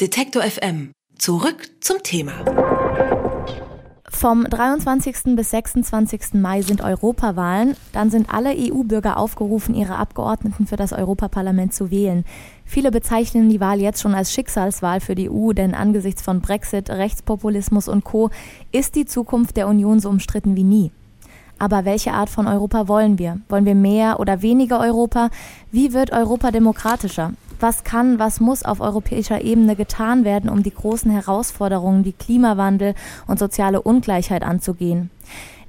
Detektor FM. Zurück zum Thema. Vom 23. bis 26. Mai sind Europawahlen. Dann sind alle EU-Bürger aufgerufen, ihre Abgeordneten für das Europaparlament zu wählen. Viele bezeichnen die Wahl jetzt schon als Schicksalswahl für die EU, denn angesichts von Brexit, Rechtspopulismus und Co. ist die Zukunft der Union so umstritten wie nie. Aber welche Art von Europa wollen wir? Wollen wir mehr oder weniger Europa? Wie wird Europa demokratischer? Was kann, was muss auf europäischer Ebene getan werden, um die großen Herausforderungen wie Klimawandel und soziale Ungleichheit anzugehen?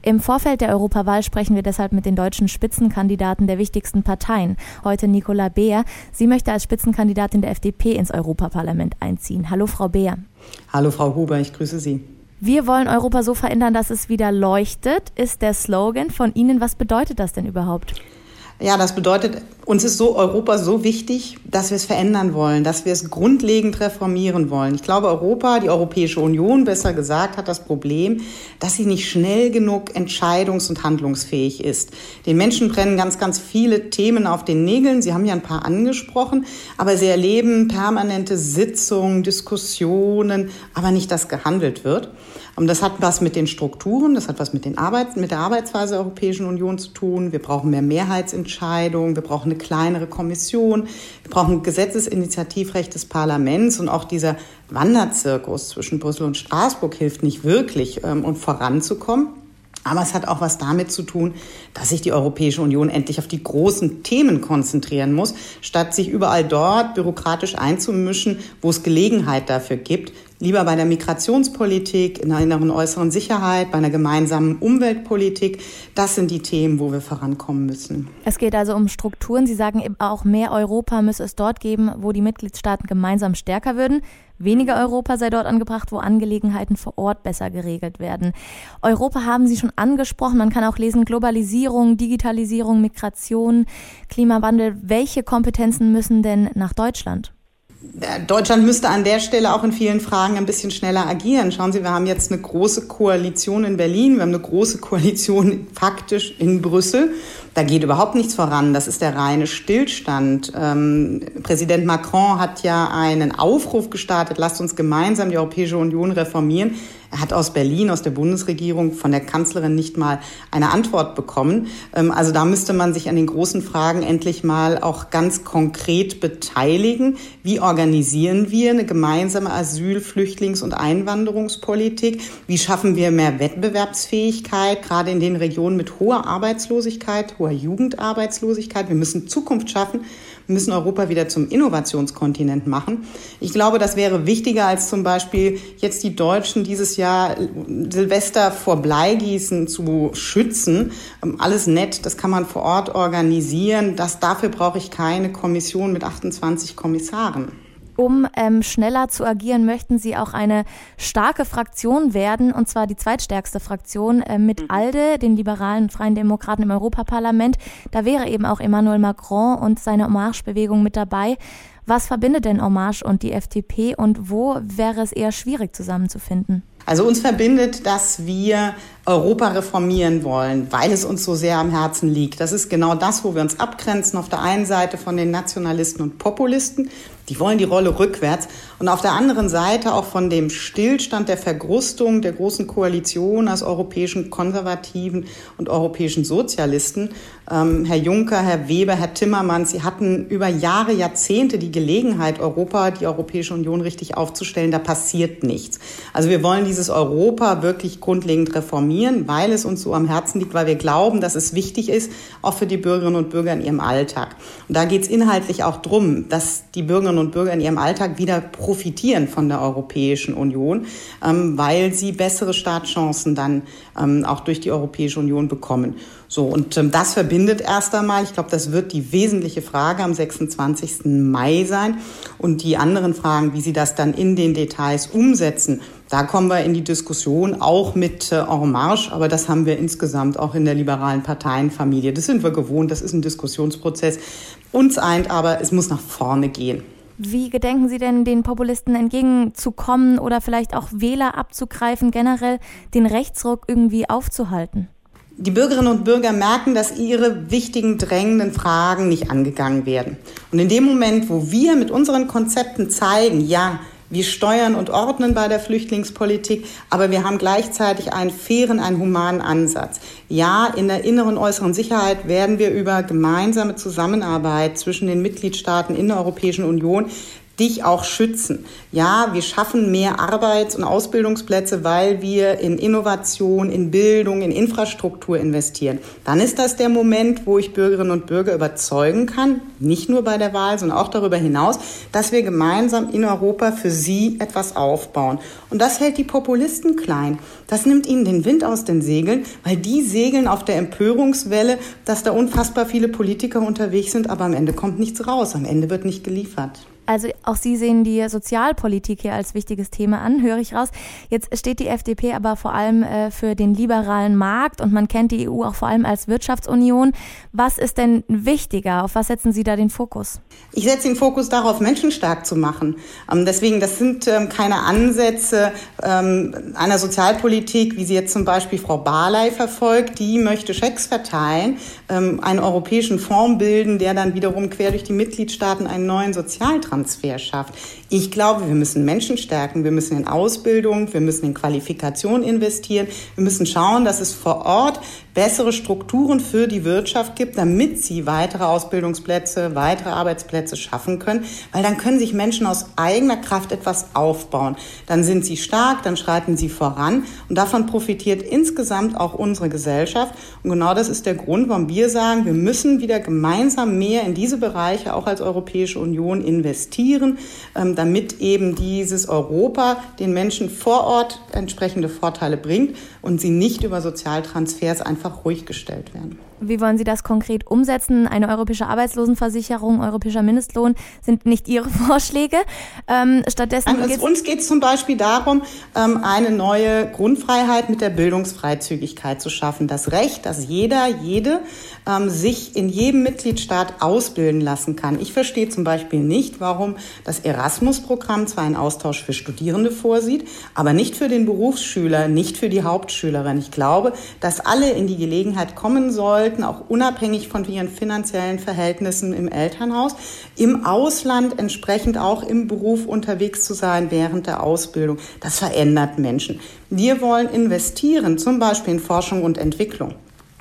Im Vorfeld der Europawahl sprechen wir deshalb mit den deutschen Spitzenkandidaten der wichtigsten Parteien. Heute Nicola Beer. Sie möchte als Spitzenkandidatin der FDP ins Europaparlament einziehen. Hallo, Frau Beer. Hallo, Frau Huber, ich grüße Sie. Wir wollen Europa so verändern, dass es wieder leuchtet, ist der Slogan von Ihnen. Was bedeutet das denn überhaupt? Ja, das bedeutet, uns ist so Europa so wichtig, dass wir es verändern wollen, dass wir es grundlegend reformieren wollen. Ich glaube, Europa, die Europäische Union besser gesagt, hat das Problem, dass sie nicht schnell genug entscheidungs- und handlungsfähig ist. Den Menschen brennen ganz, ganz viele Themen auf den Nägeln. Sie haben ja ein paar angesprochen, aber sie erleben permanente Sitzungen, Diskussionen, aber nicht, dass gehandelt wird. Und das hat was mit den Strukturen, das hat was mit, den Arbeit, mit der Arbeitsweise der Europäischen Union zu tun. Wir brauchen mehr Mehrheitsentscheidungen, wir brauchen eine kleinere Kommission, wir brauchen Gesetzesinitiativrecht des Parlaments und auch dieser Wanderzirkus zwischen Brüssel und Straßburg hilft nicht wirklich, um ähm, voranzukommen. Aber es hat auch was damit zu tun, dass sich die Europäische Union endlich auf die großen Themen konzentrieren muss, statt sich überall dort bürokratisch einzumischen, wo es Gelegenheit dafür gibt, lieber bei der Migrationspolitik, in der inneren äußeren Sicherheit, bei einer gemeinsamen Umweltpolitik. Das sind die Themen, wo wir vorankommen müssen. Es geht also um Strukturen. Sie sagen eben auch, mehr Europa müsse es dort geben, wo die Mitgliedstaaten gemeinsam stärker würden. Weniger Europa sei dort angebracht, wo Angelegenheiten vor Ort besser geregelt werden. Europa haben Sie schon angesprochen. Man kann auch lesen Globalisierung, Digitalisierung, Migration, Klimawandel. Welche Kompetenzen müssen denn nach Deutschland? Deutschland müsste an der Stelle auch in vielen Fragen ein bisschen schneller agieren. Schauen Sie, wir haben jetzt eine große Koalition in Berlin, wir haben eine große Koalition faktisch in Brüssel. Da geht überhaupt nichts voran. Das ist der reine Stillstand. Ähm, Präsident Macron hat ja einen Aufruf gestartet, lasst uns gemeinsam die Europäische Union reformieren. Er hat aus Berlin, aus der Bundesregierung, von der Kanzlerin nicht mal eine Antwort bekommen. Ähm, also da müsste man sich an den großen Fragen endlich mal auch ganz konkret beteiligen. Wie organisieren wir eine gemeinsame Asyl-, Flüchtlings- und Einwanderungspolitik? Wie schaffen wir mehr Wettbewerbsfähigkeit, gerade in den Regionen mit hoher Arbeitslosigkeit, hoher Jugendarbeitslosigkeit? Wir müssen Zukunft schaffen. Wir müssen Europa wieder zum Innovationskontinent machen. Ich glaube, das wäre wichtiger als zum Beispiel jetzt die Deutschen dieses Jahr Silvester vor Bleigießen zu schützen. Ähm, alles nett, das kann man vor Ort organisieren. Das, dafür brauche ich keine Kommission mit 28 Kommissaren um ähm, schneller zu agieren, möchten Sie auch eine starke Fraktion werden, und zwar die zweitstärkste Fraktion äh, mit mhm. ALDE, den liberalen Freien Demokraten im Europaparlament. Da wäre eben auch Emmanuel Macron und seine Hommage-Bewegung mit dabei. Was verbindet denn Hommage und die FDP und wo wäre es eher schwierig zusammenzufinden? Also uns verbindet, dass wir Europa reformieren wollen, weil es uns so sehr am Herzen liegt. Das ist genau das, wo wir uns abgrenzen. Auf der einen Seite von den Nationalisten und Populisten, die wollen die Rolle rückwärts. Und auf der anderen Seite auch von dem Stillstand der Vergrustung der großen Koalition aus europäischen Konservativen und europäischen Sozialisten. Ähm, Herr Juncker, Herr Weber, Herr Timmermans, Sie hatten über Jahre, Jahrzehnte die Gelegenheit, Europa, die Europäische Union richtig aufzustellen. Da passiert nichts. Also wir wollen dieses Europa wirklich grundlegend reformieren informieren, weil es uns so am Herzen liegt, weil wir glauben, dass es wichtig ist, auch für die Bürgerinnen und Bürger in ihrem Alltag. Und da geht es inhaltlich auch darum, dass die Bürgerinnen und Bürger in ihrem Alltag wieder profitieren von der Europäischen Union, ähm, weil sie bessere Startchancen dann ähm, auch durch die Europäische Union bekommen. So, und ähm, das verbindet erst einmal, ich glaube, das wird die wesentliche Frage am 26. Mai sein. Und die anderen Fragen, wie Sie das dann in den Details umsetzen, da kommen wir in die Diskussion auch mit äh, En Marche, aber das haben wir insgesamt auch in der liberalen Parteienfamilie. Das sind wir gewohnt, das ist ein Diskussionsprozess. Uns eint aber, es muss nach vorne gehen. Wie gedenken Sie denn den Populisten entgegenzukommen oder vielleicht auch Wähler abzugreifen, generell den Rechtsruck irgendwie aufzuhalten? Die Bürgerinnen und Bürger merken, dass ihre wichtigen, drängenden Fragen nicht angegangen werden. Und in dem Moment, wo wir mit unseren Konzepten zeigen, ja, Wir steuern und ordnen bei der Flüchtlingspolitik, aber wir haben gleichzeitig einen fairen, einen humanen Ansatz. Ja, in der inneren und äußeren Sicherheit werden wir über gemeinsame Zusammenarbeit zwischen den Mitgliedstaaten in der Europäischen Union dich auch schützen. Ja, wir schaffen mehr Arbeits- und Ausbildungsplätze, weil wir in Innovation, in Bildung, in Infrastruktur investieren. Dann ist das der Moment, wo ich Bürgerinnen und Bürger überzeugen kann, nicht nur bei der Wahl, sondern auch darüber hinaus, dass wir gemeinsam in Europa für sie etwas aufbauen. Und das hält die Populisten klein. Das nimmt ihnen den Wind aus den Segeln, weil die segeln auf der Empörungswelle, dass da unfassbar viele Politiker unterwegs sind, aber am Ende kommt nichts raus, am Ende wird nicht geliefert. Also auch Sie sehen die Sozialpolitik hier als wichtiges Thema an, höre ich raus. Jetzt steht die FDP aber vor allem äh, für den liberalen Markt und man kennt die EU auch vor allem als Wirtschaftsunion. Was ist denn wichtiger? Auf was setzen Sie da den Fokus? Ich setze den Fokus darauf, Menschen stark zu machen. Ähm, deswegen, das sind ähm, keine Ansätze ähm, einer Sozialpolitik, wie sie jetzt zum Beispiel Frau Barley verfolgt. Die möchte Schecks verteilen, einen europäischen Fonds bilden, der dann wiederum quer durch die Mitgliedstaaten einen neuen Sozialtransfer Transfer schafft. Ich glaube, wir müssen Menschen stärken, wir müssen in Ausbildung, wir müssen in Qualifikation investieren, wir müssen schauen, dass es vor Ort bessere Strukturen für die Wirtschaft gibt, damit sie weitere Ausbildungsplätze, weitere Arbeitsplätze schaffen können, weil dann können sich Menschen aus eigener Kraft etwas aufbauen. Dann sind sie stark, dann schreiten sie voran und davon profitiert insgesamt auch unsere Gesellschaft. Und genau das ist der Grund, warum wir sagen, wir müssen wieder gemeinsam mehr in diese Bereiche auch als Europäische Union investieren, ähm, damit eben dieses Europa den Menschen vor Ort entsprechende Vorteile bringt und sie nicht über Sozialtransfers einfach ruhig gestellt werden. Wie wollen Sie das konkret umsetzen? Eine europäische Arbeitslosenversicherung, europäischer Mindestlohn sind nicht Ihre Vorschläge. Ähm, stattdessen also uns geht es zum Beispiel darum, ähm, eine neue Grundfreiheit mit der Bildungsfreizügigkeit zu schaffen. Das Recht, dass jeder, jede ähm, sich in jedem Mitgliedstaat ausbilden lassen kann. Ich verstehe zum Beispiel nicht, warum das Erasmus-Programm zwar einen Austausch für Studierende vorsieht, aber nicht für den Berufsschüler, nicht für die Hauptschülerin. Ich glaube, dass alle in die Gelegenheit kommen sollten, sollten, auch unabhängig von ihren finanziellen Verhältnissen im Elternhaus, im Ausland entsprechend auch im Beruf unterwegs zu sein während der Ausbildung. Das verändert Menschen. Wir wollen investieren, zum Beispiel in Forschung und Entwicklung.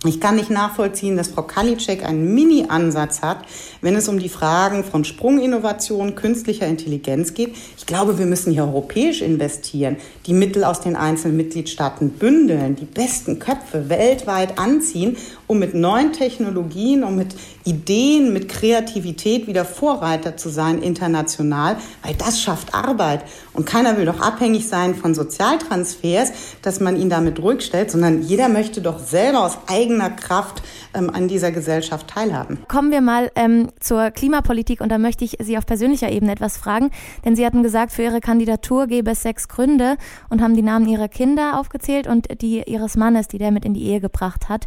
Ich kann nicht nachvollziehen, dass Frau Kalitschek einen Mini-Ansatz hat, wenn es um die Fragen von Sprunginnovation, künstlicher Intelligenz geht. Ich glaube, wir müssen hier europäisch investieren, die Mittel aus den einzelnen Mitgliedstaaten bündeln, die besten Köpfe weltweit anziehen, um mit neuen Technologien, um mit Ideen, mit Kreativität wieder Vorreiter zu sein international, weil das schafft Arbeit. Und keiner will doch abhängig sein von Sozialtransfers, dass man ihn damit ruhig stellt, sondern jeder möchte doch selber aus eigener Kraft ähm, an dieser Gesellschaft teilhaben. Kommen wir mal ähm, zur Klimapolitik und da möchte ich Sie auf persönlicher Ebene etwas fragen, denn Sie hatten gesagt, für Ihre Kandidatur gäbe es sechs Gründe und haben die Namen Ihrer Kinder aufgezählt und die Ihres Mannes, die der mit in die Ehe gebracht hat.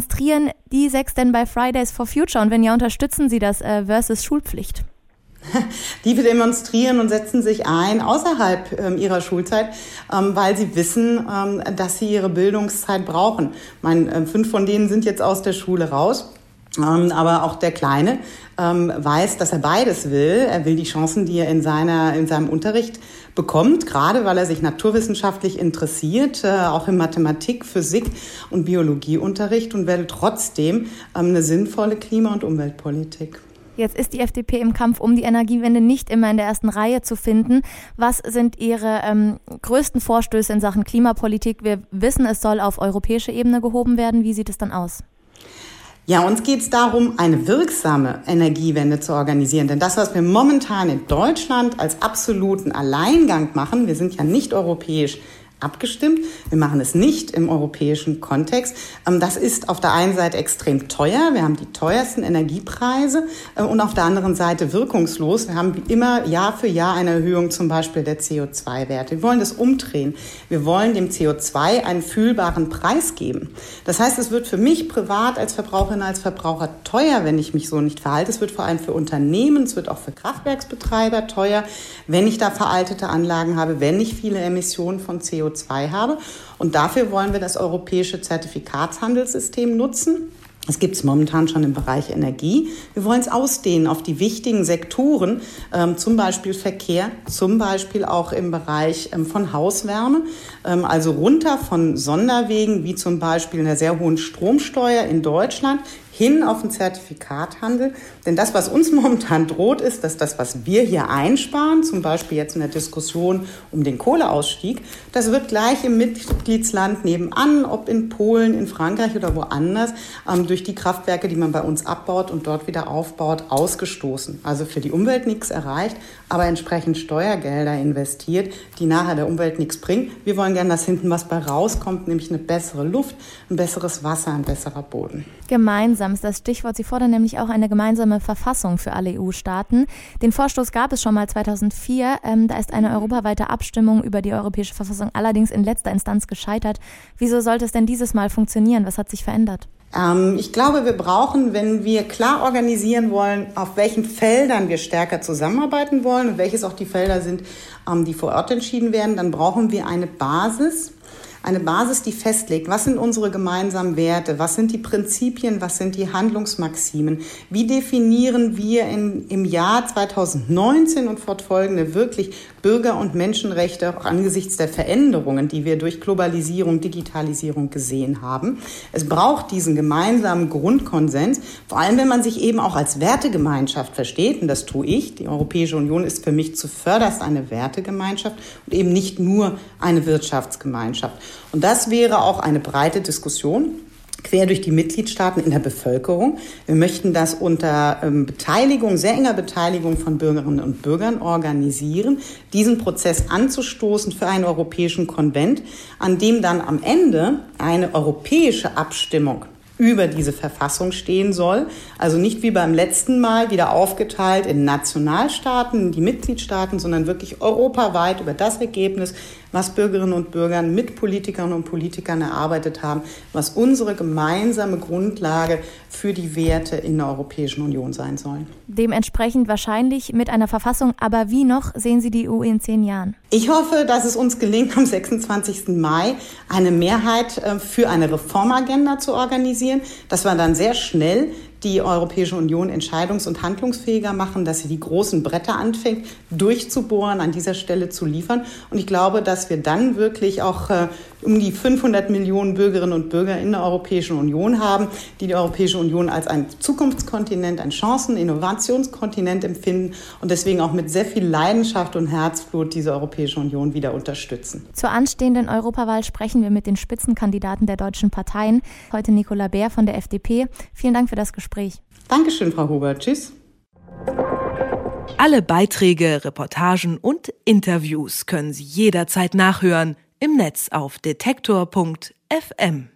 Demonstrieren die sechs denn bei Fridays for Future und wenn ja, unterstützen Sie das äh, versus Schulpflicht? Die demonstrieren und setzen sich ein außerhalb ähm, ihrer Schulzeit, ähm, weil sie wissen, ähm, dass sie ihre Bildungszeit brauchen. Mein, äh, fünf von denen sind jetzt aus der Schule raus. Ähm, aber auch der Kleine ähm, weiß, dass er beides will. Er will die Chancen, die er in, seiner, in seinem Unterricht bekommt, gerade weil er sich naturwissenschaftlich interessiert, äh, auch in Mathematik, Physik und Biologieunterricht und will trotzdem ähm, eine sinnvolle Klima- und Umweltpolitik. Jetzt ist die FDP im Kampf um die Energiewende nicht immer in der ersten Reihe zu finden. Was sind Ihre ähm, größten Vorstöße in Sachen Klimapolitik? Wir wissen, es soll auf europäischer Ebene gehoben werden. Wie sieht es dann aus? Ja, uns geht es darum, eine wirksame Energiewende zu organisieren. Denn das, was wir momentan in Deutschland als absoluten Alleingang machen, wir sind ja nicht europäisch abgestimmt. Wir machen es nicht im europäischen Kontext. Ähm, das ist auf der einen Seite extrem teuer. Wir haben die teuersten Energiepreise äh, und auf der anderen Seite wirkungslos. Wir haben immer Jahr für Jahr eine Erhöhung zum Beispiel der CO2-Werte. Wir wollen das umdrehen. Wir wollen dem CO2 einen fühlbaren Preis geben. Das heißt, es wird für mich privat als Verbraucherin, als Verbraucher teuer, wenn ich mich so nicht verhalte. Es wird vor allem für Unternehmen, es wird auch für Kraftwerksbetreiber teuer, wenn ich da veraltete Anlagen habe, wenn ich viele Emissionen von CO2 CO2 habe. Und dafür wollen wir das europäische Zertifikatshandelssystem nutzen. Das gibt es momentan schon im Bereich Energie. Wir wollen es ausdehnen auf die wichtigen Sektoren, ähm, zum Beispiel Verkehr, zum Beispiel auch im Bereich ähm, von Hauswärme, ähm, also runter von Sonderwegen wie zum Beispiel einer sehr hohen Stromsteuer in Deutschland hin auf den Zertifikathandel. Denn das, was uns momentan droht, ist, dass das, was wir hier einsparen, zum Beispiel jetzt in der Diskussion um den Kohleausstieg, das wird gleich im Mitgliedsland nebenan, ob in Polen, in Frankreich oder woanders, ähm, durch die Kraftwerke, die man bei uns abbaut und dort wieder aufbaut, ausgestoßen. Also für die Umwelt nichts erreicht, aber entsprechend Steuergelder investiert, die nachher der Umwelt nichts bringen. Wir wollen gerne, dass hinten was bei rauskommt, nämlich eine bessere Luft, ein besseres Wasser, ein besserer Boden. Gemeinsam ist das Stichwort. Sie fordern nämlich auch eine gemeinsame Verfassung für alle EU-Staaten. Den Vorstoß gab es schon mal 2004. Ähm, da ist eine europaweite Abstimmung über die europäische Verfassung allerdings in letzter Instanz gescheitert. Wieso sollte es denn dieses Mal funktionieren? Was hat sich verändert? Ähm, ich glaube, wir brauchen, wenn wir klar organisieren wollen, auf welchen Feldern wir stärker zusammenarbeiten wollen und welches auch die Felder sind, ähm, die vor Ort entschieden werden, dann brauchen wir eine Basis eine Basis, die festlegt, was sind unsere gemeinsamen Werte, was sind die Prinzipien, was sind die Handlungsmaximen, wie definieren wir in, im Jahr 2019 und fortfolgende wirklich Bürger- und Menschenrechte auch angesichts der Veränderungen, die wir durch Globalisierung, Digitalisierung gesehen haben. Es braucht diesen gemeinsamen Grundkonsens, vor allem wenn man sich eben auch als Wertegemeinschaft versteht, und das tue ich. Die Europäische Union ist für mich zuvörderst eine Wertegemeinschaft und eben nicht nur eine Wirtschaftsgemeinschaft. Und das wäre auch eine breite Diskussion quer durch die Mitgliedstaaten in der Bevölkerung. Wir möchten das unter ähm, Beteiligung, sehr enger Beteiligung von Bürgerinnen und Bürgern organisieren, diesen Prozess anzustoßen für einen europäischen Konvent, an dem dann am Ende eine europäische Abstimmung über diese Verfassung stehen soll. Also nicht wie beim letzten Mal wieder aufgeteilt in Nationalstaaten, die Mitgliedstaaten, sondern wirklich europaweit über das Ergebnis, was Bürgerinnen und Bürger mit Politikern und Politikern erarbeitet haben, was unsere gemeinsame Grundlage für die Werte in der Europäischen Union sein sollen. Dementsprechend wahrscheinlich mit einer Verfassung, aber wie noch sehen Sie die EU in zehn Jahren? Ich hoffe, dass es uns gelingt, am 26. Mai eine Mehrheit äh, für eine Reformagenda zu organisieren, dass wir dann sehr schnell die Europäische Union entscheidungs- und handlungsfähiger machen, dass sie die großen Bretter anfängt, durchzubohren, an dieser Stelle zu liefern. Und ich glaube, dass wir dann wirklich auch äh, um die 500 Millionen Bürgerinnen und Bürger in der Europäischen Union haben, die die Europäische Union als ein Zukunftskontinent, ein Chancen-, Innovationskontinent empfinden und deswegen auch mit sehr viel Leidenschaft und Herzblut diese Europäische Union wieder unterstützen. Zur anstehenden Europawahl sprechen wir mit den Spitzenkandidaten der deutschen Parteien. Heute Nicola Bär von der FDP. Vielen Dank für das Gespräch. Dankeschön, Frau Huber. Tschüss. Alle Beiträge, Reportagen und Interviews können Sie jederzeit nachhören im Netz auf detektor.fm.